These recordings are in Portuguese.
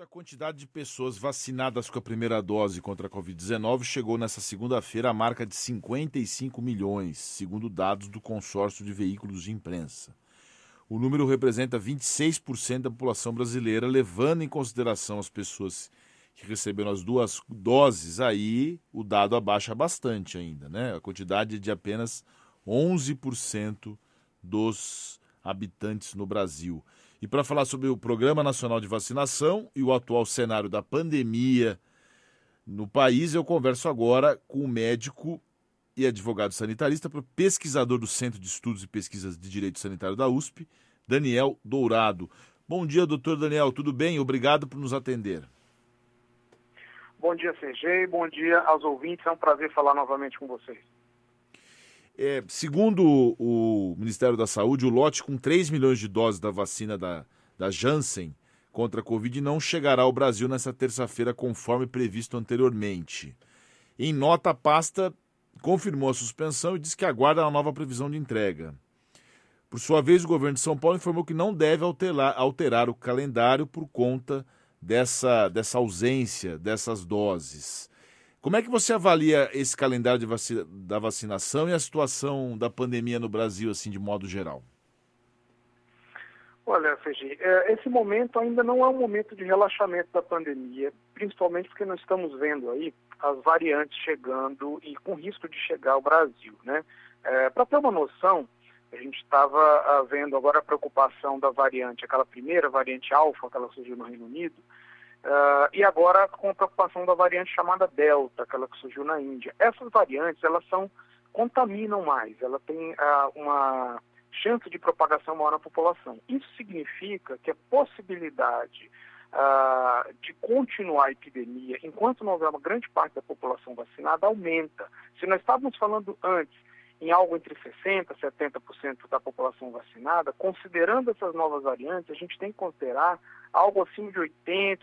A quantidade de pessoas vacinadas com a primeira dose contra a Covid-19 chegou nesta segunda-feira à marca de 55 milhões, segundo dados do consórcio de veículos de imprensa. O número representa 26% da população brasileira, levando em consideração as pessoas que receberam as duas doses, aí o dado abaixa bastante ainda, né? A quantidade é de apenas 11% dos habitantes no Brasil. E para falar sobre o Programa Nacional de Vacinação e o atual cenário da pandemia no país, eu converso agora com o médico e advogado sanitarista, pesquisador do Centro de Estudos e Pesquisas de Direito Sanitário da USP, Daniel Dourado. Bom dia, doutor Daniel, tudo bem? Obrigado por nos atender. Bom dia, CG, bom dia aos ouvintes, é um prazer falar novamente com vocês. É, segundo o Ministério da Saúde, o lote com 3 milhões de doses da vacina da, da Janssen contra a Covid não chegará ao Brasil nesta terça-feira, conforme previsto anteriormente. Em nota, a pasta confirmou a suspensão e disse que aguarda a nova previsão de entrega. Por sua vez, o governo de São Paulo informou que não deve alterar, alterar o calendário por conta dessa, dessa ausência dessas doses. Como é que você avalia esse calendário da vacinação e a situação da pandemia no Brasil, assim, de modo geral? Olha, Fegi, é, esse momento ainda não é um momento de relaxamento da pandemia, principalmente porque nós estamos vendo aí as variantes chegando e com risco de chegar ao Brasil, né? É, Para ter uma noção, a gente estava ah, vendo agora a preocupação da variante, aquela primeira variante alfa que ela surgiu no Reino Unido, Uh, e agora com a preocupação da variante chamada Delta, aquela que surgiu na Índia. Essas variantes, elas são, contaminam mais, ela tem uh, uma chance de propagação maior na população. Isso significa que a possibilidade uh, de continuar a epidemia, enquanto não houver uma grande parte da população vacinada, aumenta. Se nós estávamos falando antes em algo entre 60% e 70% da população vacinada, considerando essas novas variantes, a gente tem que considerar algo acima de 80%,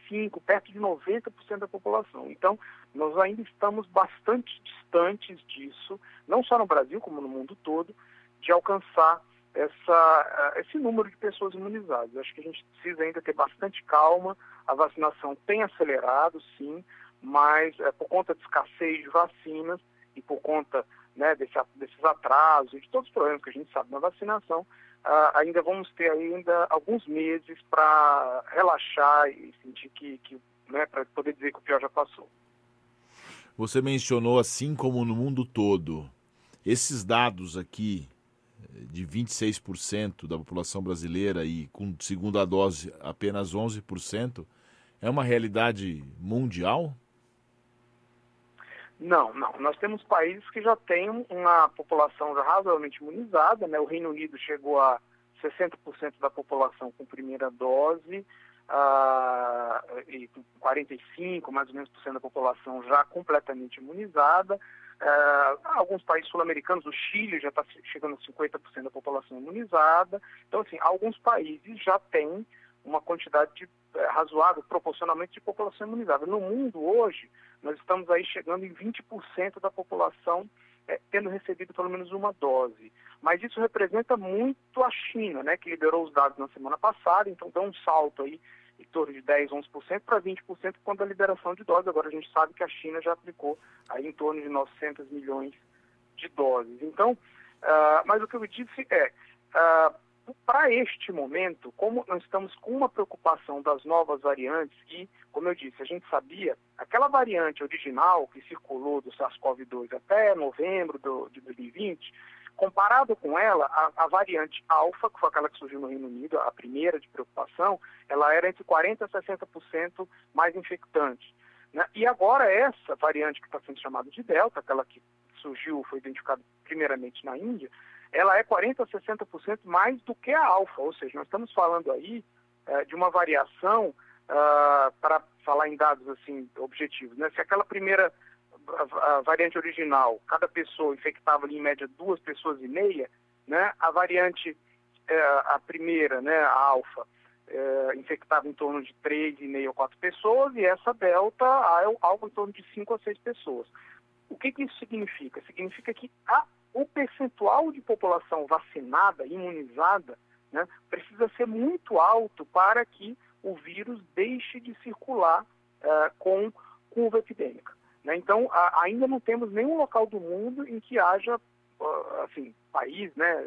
85%, perto de 90% da população. Então, nós ainda estamos bastante distantes disso, não só no Brasil, como no mundo todo, de alcançar essa, esse número de pessoas imunizadas. Acho que a gente precisa ainda ter bastante calma, a vacinação tem acelerado, sim, mas é, por conta de escassez de vacinas e por conta né, desse, desses atrasos de todos os problemas que a gente sabe na vacinação, uh, ainda vamos ter ainda alguns meses para relaxar e sentir que, que né, para poder dizer que o pior já passou. Você mencionou assim como no mundo todo, esses dados aqui eh, de 26% da população brasileira e com segunda dose apenas 11%, é uma realidade mundial? Não, não. Nós temos países que já têm uma população já razoavelmente imunizada, né? O Reino Unido chegou a 60% da população com primeira dose, uh, e 45, mais ou menos, por cento da população já completamente imunizada. Uh, alguns países sul-americanos, o Chile já está chegando a 50% da população imunizada. Então, assim, alguns países já têm uma quantidade de, é, razoável proporcionalmente de população imunizada. No mundo hoje, nós estamos aí chegando em 20% da população é, tendo recebido pelo menos uma dose. Mas isso representa muito a China, né, que liberou os dados na semana passada, então dá um salto aí em torno de 10, 11% para 20% quando a liberação de doses. Agora a gente sabe que a China já aplicou aí em torno de 900 milhões de doses. Então, uh, mas o que eu disse é, uh, para este momento, como nós estamos com uma preocupação das novas variantes e, como eu disse, a gente sabia, aquela variante original que circulou do SARS-CoV-2 até novembro do, de 2020, comparado com ela, a, a, variante alfa, que foi aquela que surgiu no Reino Unido, a primeira de preocupação, ela era entre 40% a 60% mais infectante. Né? E agora essa variante que está sendo chamada de delta, aquela que surgiu, foi identificada primeiramente na Índia, ela é 40% a 60% mais do que a alfa, ou seja, nós estamos falando aí é, de uma variação, uh, para falar em dados assim objetivos, né? se aquela primeira variante original, cada pessoa infectava ali, em média duas pessoas e meia, né? a variante, é, a primeira, né, a alfa, é, infectava em torno de 3,5 ou 4 pessoas, e essa delta, algo em torno de 5 a 6 pessoas. O que, que isso significa? Significa que a o percentual de população vacinada, imunizada, né, precisa ser muito alto para que o vírus deixe de circular uh, com curva epidêmica. Né? Então, a, ainda não temos nenhum local do mundo em que haja, uh, assim, país, né?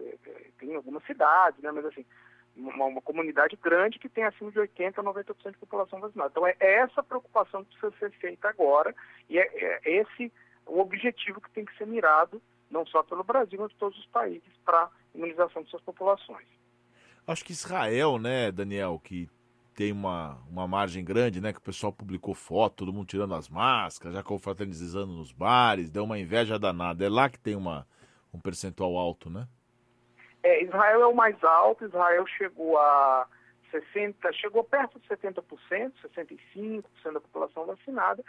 Tem algumas cidades, né? Mas assim, uma, uma, comunidade grande que tem acima de 80% a 90% de população vacinada. Então, é essa preocupação que precisa ser feita agora e é, é esse o objetivo que tem que ser mirado, não só pelo Brasil, mas todos os países, para imunização de suas populações. Acho que Israel, né, Daniel, que tem uma, uma margem grande, né? Que o pessoal publicou foto, todo mundo tirando as máscaras, já confraternizando nos bares, deu uma inveja danada. É lá que tem uma, um percentual alto, né? É, Israel é o mais alto, Israel chegou a 60, chegou perto de 70%, 65% da população vacinada.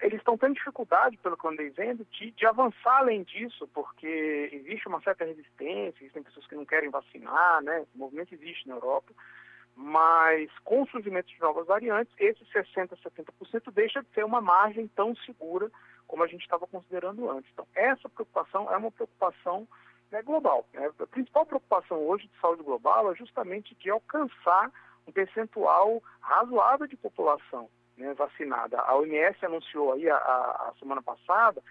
Eles estão tendo dificuldade, pelo que eu andei vendo, de, de avançar além disso, porque existe uma certa resistência, existem pessoas que não querem vacinar, né? O movimento existe na Europa. Mas com o surgimento de novas variantes, esse 60%, 70% deixa de ser uma margem tão segura como a gente estava considerando antes. Então, essa preocupação é uma preocupação né, global. Né? A principal preocupação hoje de saúde global é justamente de alcançar um percentual razoável de população né, vacinada. A OMS anunciou aí a, a semana passada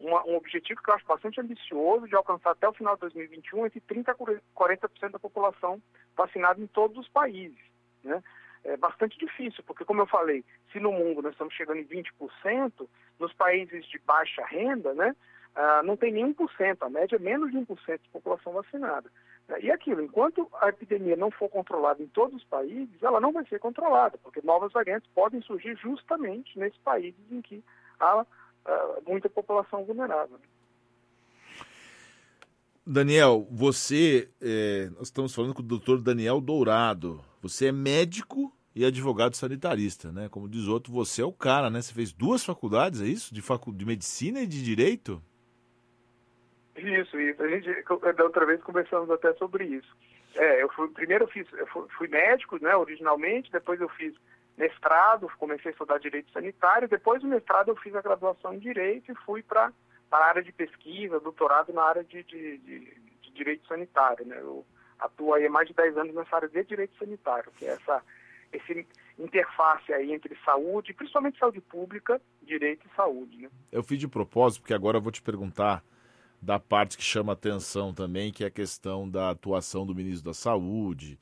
uma, um objetivo que eu acho bastante ambicioso de alcançar até o final de 2021 entre 30% a 40% da população vacinada em todos os países. Né? É bastante difícil, porque, como eu falei, se no mundo nós estamos chegando em 20%, nos países de baixa renda, né, ah, não tem nem 1%, a média é menos de 1% de população vacinada. E aquilo, enquanto a epidemia não for controlada em todos os países, ela não vai ser controlada, porque novas variantes podem surgir justamente nesses países em que há uh, muita população vulnerável. Daniel, você, é, nós estamos falando com o doutor Daniel Dourado. Você é médico e advogado sanitarista, né? Como diz outro, você é o cara, né? Você fez duas faculdades, é isso? De, facu de medicina e de direito? Isso, isso. A gente, da outra vez, conversamos até sobre isso. É, eu fui, primeiro eu fiz, eu fui, médico, né, originalmente, depois eu fiz mestrado, comecei a estudar direito sanitário, depois do mestrado eu fiz a graduação em direito e fui para a área de pesquisa, doutorado na área de, de, de, de, direito sanitário. Né? Eu atuo aí há mais de 10 anos nessa área de direito sanitário, que é essa esse interface aí entre saúde, principalmente saúde pública, direito e saúde. Né? Eu fiz de propósito, porque agora eu vou te perguntar da parte que chama atenção também, que é a questão da atuação do ministro da Saúde,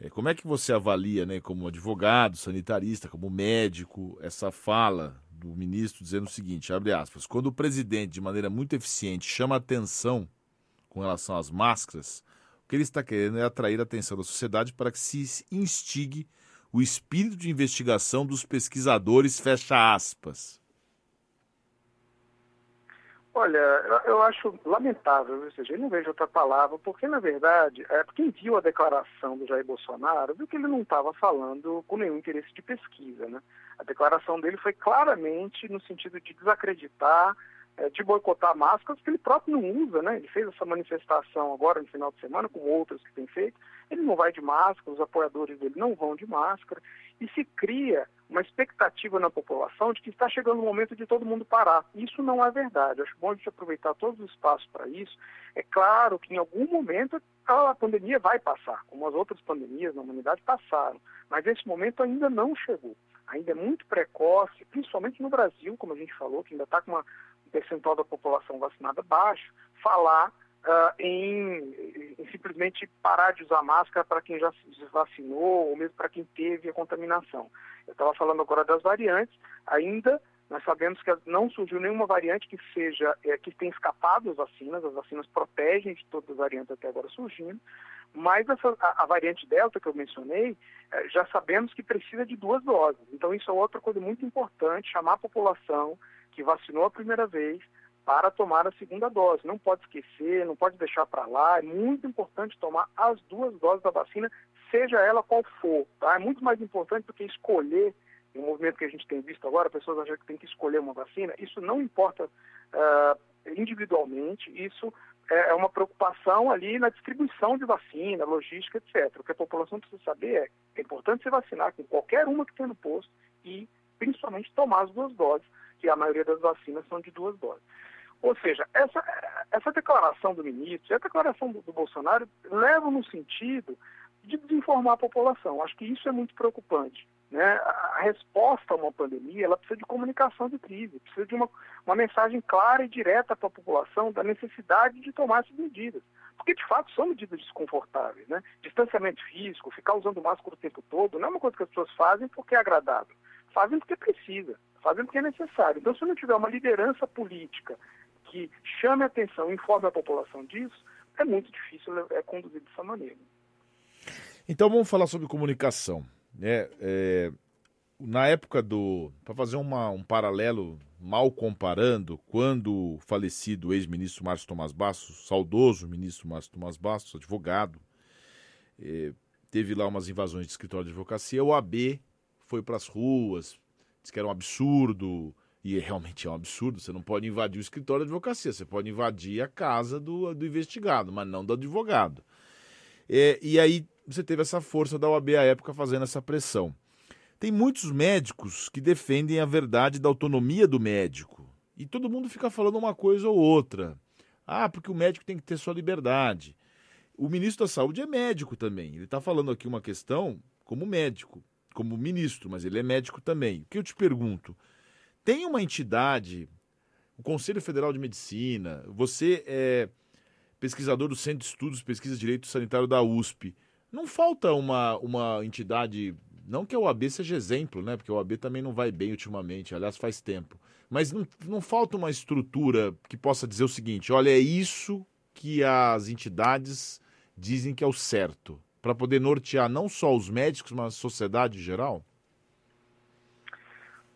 é, como é que você avalia, né, como advogado, sanitarista, como médico, essa fala do ministro dizendo o seguinte, abre aspas, quando o presidente, de maneira muito eficiente, chama atenção com relação às máscaras, o que ele está querendo é atrair a atenção da sociedade para que se instigue o espírito de investigação dos pesquisadores, fecha aspas. Olha, eu acho lamentável, ou seja, eu não vejo outra palavra, porque na verdade, é, quem viu a declaração do Jair Bolsonaro viu que ele não estava falando com nenhum interesse de pesquisa, né? A declaração dele foi claramente no sentido de desacreditar, é, de boicotar máscaras que ele próprio não usa, né? Ele fez essa manifestação agora no final de semana, como outras que tem feito. Não vai de máscara, os apoiadores dele não vão de máscara, e se cria uma expectativa na população de que está chegando o momento de todo mundo parar. Isso não é verdade. Acho bom a gente aproveitar todos os espaços para isso. É claro que em algum momento a pandemia vai passar, como as outras pandemias na humanidade passaram, mas esse momento ainda não chegou. Ainda é muito precoce, principalmente no Brasil, como a gente falou, que ainda está com uma, um percentual da população vacinada baixo, falar uh, em, em, simplesmente parar de usar máscara para quem já se vacinou ou mesmo para quem teve a contaminação. Eu estava falando agora das variantes, ainda nós sabemos que não surgiu nenhuma variante que seja é, que tenha escapado das vacinas, as vacinas protegem de todas as variantes até agora surgindo, mas essa, a, a, variante Delta que eu mencionei, é, já sabemos que precisa de duas doses. Então isso é outra coisa muito importante, chamar a população que vacinou a primeira vez para tomar a segunda dose. Não pode esquecer, não pode deixar para lá. É muito importante tomar as duas doses da vacina, seja ela qual for. Tá? É muito mais importante do que escolher, no movimento que a gente tem visto agora, pessoas acham que tem que escolher uma vacina. Isso não importa uh, individualmente, isso é, é uma preocupação ali na distribuição de vacina, logística, etc. O que a população precisa saber é que é importante se vacinar com qualquer uma que tem no posto e, principalmente, tomar as duas doses, que a maioria das vacinas são de duas doses. Ou seja, essa, essa declaração do ministro e a declaração do, do Bolsonaro levam no sentido de desinformar a população. Acho que isso é muito preocupante. Né? A resposta a uma pandemia ela precisa de comunicação de crise, precisa de uma, uma mensagem clara e direta para a população da necessidade de tomar essas medidas. Porque, de fato, são medidas desconfortáveis. Né? Distanciamento físico, ficar usando máscara o tempo todo, não é uma coisa que as pessoas fazem porque é agradável. Fazem porque precisa, fazem porque é necessário. Então, se não tiver uma liderança política que chame a atenção, informe a população disso, é muito difícil é, conduzir dessa maneira. Então, vamos falar sobre comunicação. É, é, na época do. Para fazer uma, um paralelo, mal comparando, quando o falecido ex-ministro Márcio Tomás Bastos, saudoso ministro Márcio Tomás Bastos, advogado, é, teve lá umas invasões de escritório de advocacia, o AB foi para as ruas, disse que era um absurdo, e realmente é um absurdo, você não pode invadir o escritório de advocacia, você pode invadir a casa do, do investigado, mas não do advogado. É, e aí você teve essa força da OAB à época fazendo essa pressão. Tem muitos médicos que defendem a verdade da autonomia do médico. E todo mundo fica falando uma coisa ou outra. Ah, porque o médico tem que ter sua liberdade. O ministro da Saúde é médico também. Ele está falando aqui uma questão como médico, como ministro, mas ele é médico também. O que eu te pergunto? Tem uma entidade, o Conselho Federal de Medicina, você é pesquisador do Centro de Estudos Pesquisa de Direito Sanitário da USP. Não falta uma, uma entidade, não que a OAB seja exemplo, né? Porque a OAB também não vai bem ultimamente, aliás, faz tempo. Mas não, não falta uma estrutura que possa dizer o seguinte: olha, é isso que as entidades dizem que é o certo, para poder nortear não só os médicos, mas a sociedade em geral?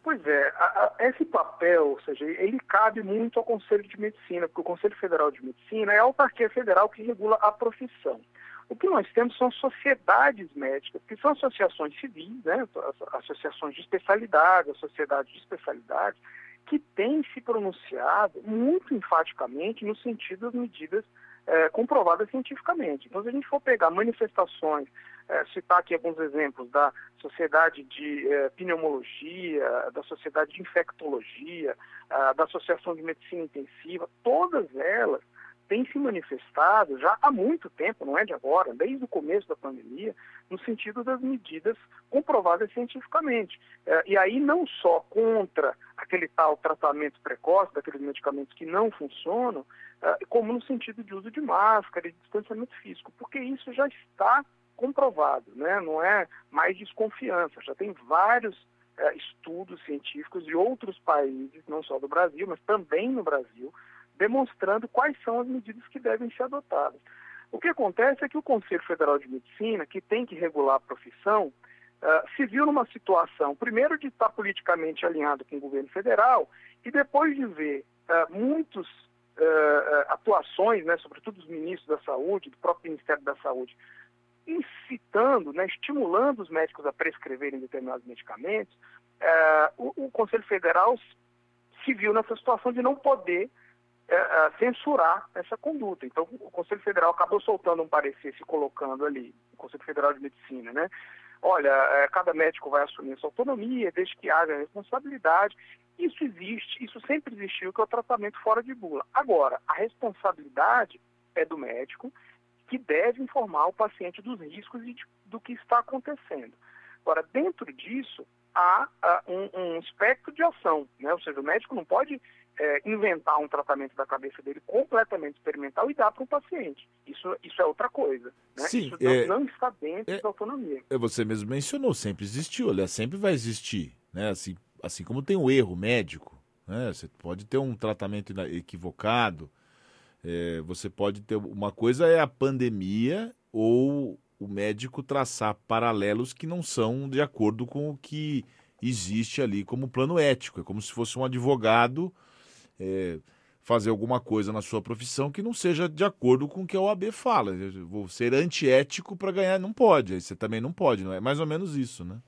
Pois é, a, a, esse papel, ou seja, ele cabe muito ao Conselho de Medicina, porque o Conselho Federal de Medicina é a autarquia federal que regula a profissão. O que nós temos são sociedades médicas, que são associações civis, né, associações de especialidade, a sociedade de especialidade, que têm se pronunciado muito enfaticamente no sentido das medidas é, comprovadas cientificamente. Então, se a gente for pegar manifestações, é, citar aqui alguns exemplos da Sociedade de é, Pneumologia, da Sociedade de Infectologia, da Associação de Medicina Intensiva, todas elas tem se manifestado já há muito tempo, não é de agora, desde o começo da pandemia, no sentido das medidas comprovadas cientificamente. É, e aí não só contra aquele tal tratamento precoce, daqueles medicamentos que não funcionam, é, como no sentido de uso de máscara e distanciamento físico, porque isso já está comprovado, né? não é mais desconfiança, já tem vários é, estudos científicos de outros países, não só do Brasil, mas também no Brasil, demonstrando quais são as medidas que devem ser adotadas. O que acontece é que o Conselho Federal de Medicina, que tem que regular a profissão, uh, se viu numa situação, primeiro, de estar politicamente alinhado com o governo federal, e depois de ver uh, muitas uh, atuações, né, sobretudo dos ministros da Saúde, do próprio Ministério da Saúde, incitando, né, estimulando os médicos a prescreverem determinados medicamentos, o, o Conselho Federal se viu nessa situação de não poder é, é, censurar essa conduta. Então, o Conselho Federal acabou soltando um parecer, se colocando ali, o Conselho Federal de Medicina, né? Olha, é, cada médico vai assumir sua autonomia, desde que haja responsabilidade. Isso existe, isso sempre existiu, que é o tratamento fora de bula. Agora, a responsabilidade é do médico, que deve informar o paciente dos riscos e de, do que está acontecendo. Agora, dentro disso, há, há um, um, espectro de ação, né? ou seja, o médico não pode é, inventar um tratamento da cabeça dele completamente experimental e dar para o paciente. Isso, isso é outra coisa. Né? Sim, isso é, não, está dentro é, da autonomia. É, você mesmo mencionou, sempre existiu, aliás, sempre vai existir. Né? Assim, assim como tem o erro médico, né? você pode ter um tratamento equivocado, é, você pode ter. Uma coisa é a pandemia ou o médico traçar paralelos que não são de acordo com o que existe ali como plano ético. É como se fosse um advogado é, fazer alguma coisa na sua profissão que não seja de acordo com o que a OAB fala. Eu vou ser antiético para ganhar, não pode. Aí você também não pode, não é? Mais ou menos isso, né?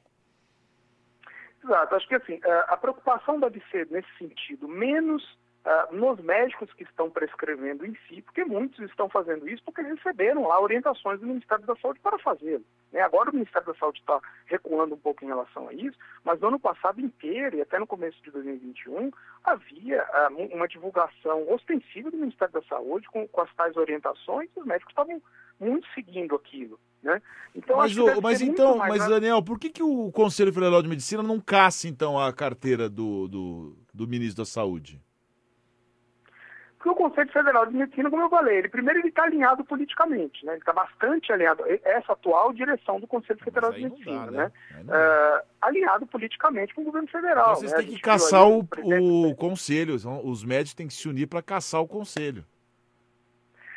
Exato. Acho que assim, a preocupação deve ser nesse sentido menos uh, nos médicos que estão prescrevendo em si, porque muitos estão fazendo isso porque receberam lá orientações do Ministério da Saúde para fazê-lo. Né? Agora o Ministério da Saúde está recuando um pouco em relação a isso, mas no ano passado inteiro e até no começo de 2021 havia uh, uma divulgação ostensiva do Ministério da Saúde com, com as tais orientações e os médicos estavam muito seguindo aquilo. Né? Então, mas, o, mas então, mas Daniel, por que, que o Conselho Federal de Medicina não caça então a carteira do, do, do ministro da Saúde? Porque o Conselho Federal de Medicina, como eu falei, ele primeiro ele está alinhado politicamente, né? Ele está bastante alinhado. Essa atual direção do Conselho Federal de Medicina, dá, né? né? Uh, alinhado politicamente com o governo federal. Então, vocês né? têm que caçar o, o, o conselho. Os médicos têm que se unir para caçar o conselho.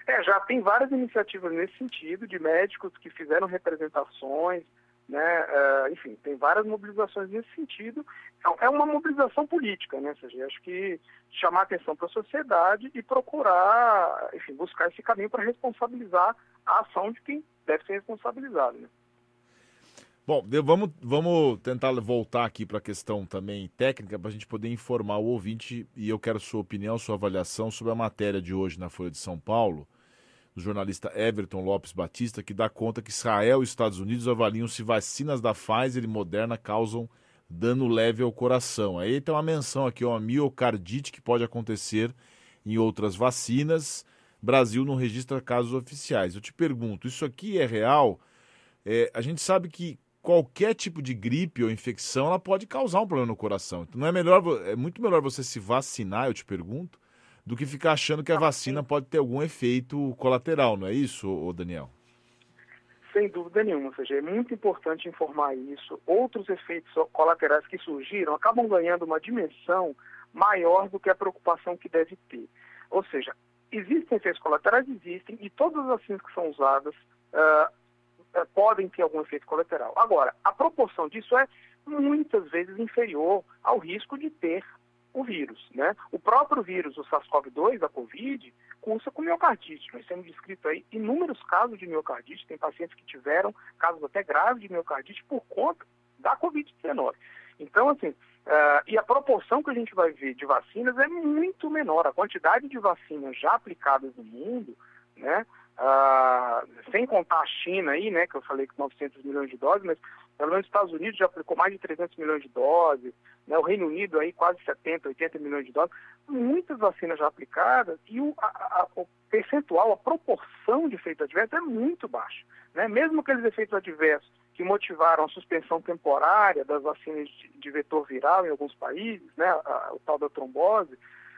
É, já tem várias iniciativas nesse sentido, de médicos que fizeram representações, né? Uh, enfim, tem várias mobilizações nesse sentido. Então, é uma mobilização política, né? Ou seja, acho que chamar atenção para a sociedade e procurar, enfim, buscar esse caminho para responsabilizar a ação de quem deve ser responsabilizado, né? Bom, vamos, vamos tentar voltar aqui para a questão também técnica para a gente poder informar o ouvinte e eu quero sua opinião, sua avaliação sobre a matéria de hoje na Folha de São Paulo, do jornalista Everton Lopes Batista, que dá conta que Israel e Estados Unidos avaliam se vacinas da Pfizer e Moderna causam dano leve ao coração. Aí tem uma menção aqui, uma miocardite que pode acontecer em outras vacinas. Brasil não registra casos oficiais. Eu te pergunto, isso aqui é real? É, a gente sabe que qualquer tipo de gripe ou infecção ela pode causar um problema no coração. Então não é melhor, é muito melhor você se vacinar, eu te pergunto, do que ficar achando que a vacina pode ter algum efeito colateral, não é isso, Daniel? Sem dúvida nenhuma, ou seja, é muito importante informar isso. Outros efeitos colaterais que surgiram acabam ganhando uma dimensão maior do que a preocupação que deve ter. Ou seja, existem efeitos colaterais, existem, e todas as vacinas que são usadas uh, uh, podem ter algum efeito colateral. Agora, a proporção disso é muitas vezes inferior ao risco de ter o vírus. Né? O próprio vírus, o SARS-CoV-2, a Covid, cursa com miocardite. Nós temos descrito aí inúmeros casos de miocardite, tem pacientes que tiveram casos até graves de miocardite por conta da Covid-19. Então, assim, uh, e a proporção que a gente vai ver de vacinas é muito menor. A quantidade de vacinas já aplicadas no mundo, né, uh, sem contar a China aí, né, que eu falei que 900 milhões de doses, mas pelo menos os Estados Unidos já aplicou mais de 300 milhões de doses, né, o Reino Unido aí quase 70, 80 milhões de doses, muitas vacinas já aplicadas e o, a, a, o percentual, a proporção de efeitos adversos é muito baixa. Né? Mesmo aqueles efeitos adversos que motivaram a suspensão temporária das vacinas de, de vetor viral em alguns países, né, a, o tal da trombose,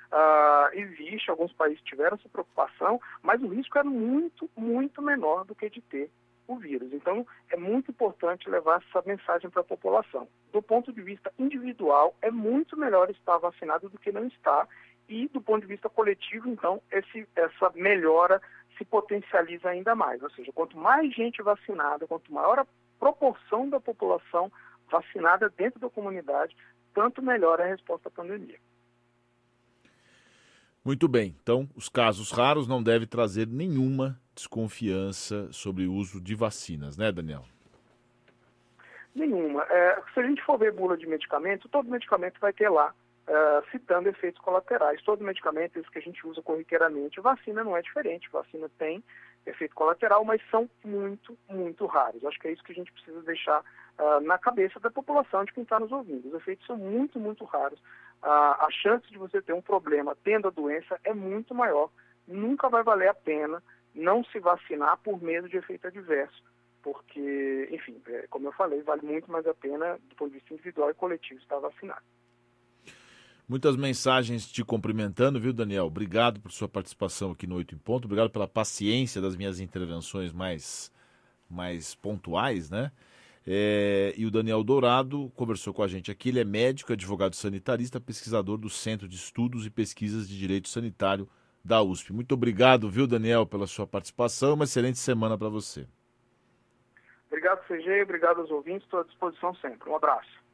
Uh, existe, alguns países tiveram essa preocupação, mas o risco é muito, muito menor do que de ter o vírus. Então, é muito importante levar essa mensagem para a população. Do ponto de vista individual, é muito melhor estar vacinado do que não estar. E do ponto de vista coletivo, então, esse, essa melhora se potencializa ainda mais. Ou seja, quanto mais gente vacinada, quanto maior a proporção da população vacinada dentro da comunidade, tanto melhor é a resposta à pandemia. Muito bem. Então, os casos raros não devem trazer nenhuma desconfiança sobre o uso de vacinas, né, Daniel? Nenhuma. É, se a gente for ver bula de medicamento, todo medicamento vai ter lá uh, citando efeitos colaterais. Todo medicamento, esse que a gente usa corriqueiramente, vacina não é diferente. Vacina tem efeito colateral, mas são muito, muito raros. Acho que é isso que a gente precisa deixar uh, na cabeça da população, de quem está nos ouvindo. Os efeitos são muito, muito raros a, a chance de você ter um problema tendo a doença é muito maior. Nunca vai valer a pena não se vacinar por medo de efeito adverso, porque, enfim, é, como eu falei, vale muito mais a pena, do ponto de vista individual e coletivo, estar vacinado. Muitas mensagens te cumprimentando, viu, Daniel? Obrigado por sua participação aqui no Oito em Ponto. Obrigado pela paciência das minhas intervenções mais, mais pontuais, né? É, e o Daniel Dourado conversou com a gente aqui. Ele é médico, advogado sanitarista, pesquisador do Centro de Estudos e Pesquisas de Direito Sanitário da USP. Muito obrigado, viu, Daniel, pela sua participação. Uma excelente semana para você. Obrigado, CG. Obrigado aos ouvintes. Estou à disposição sempre. Um abraço.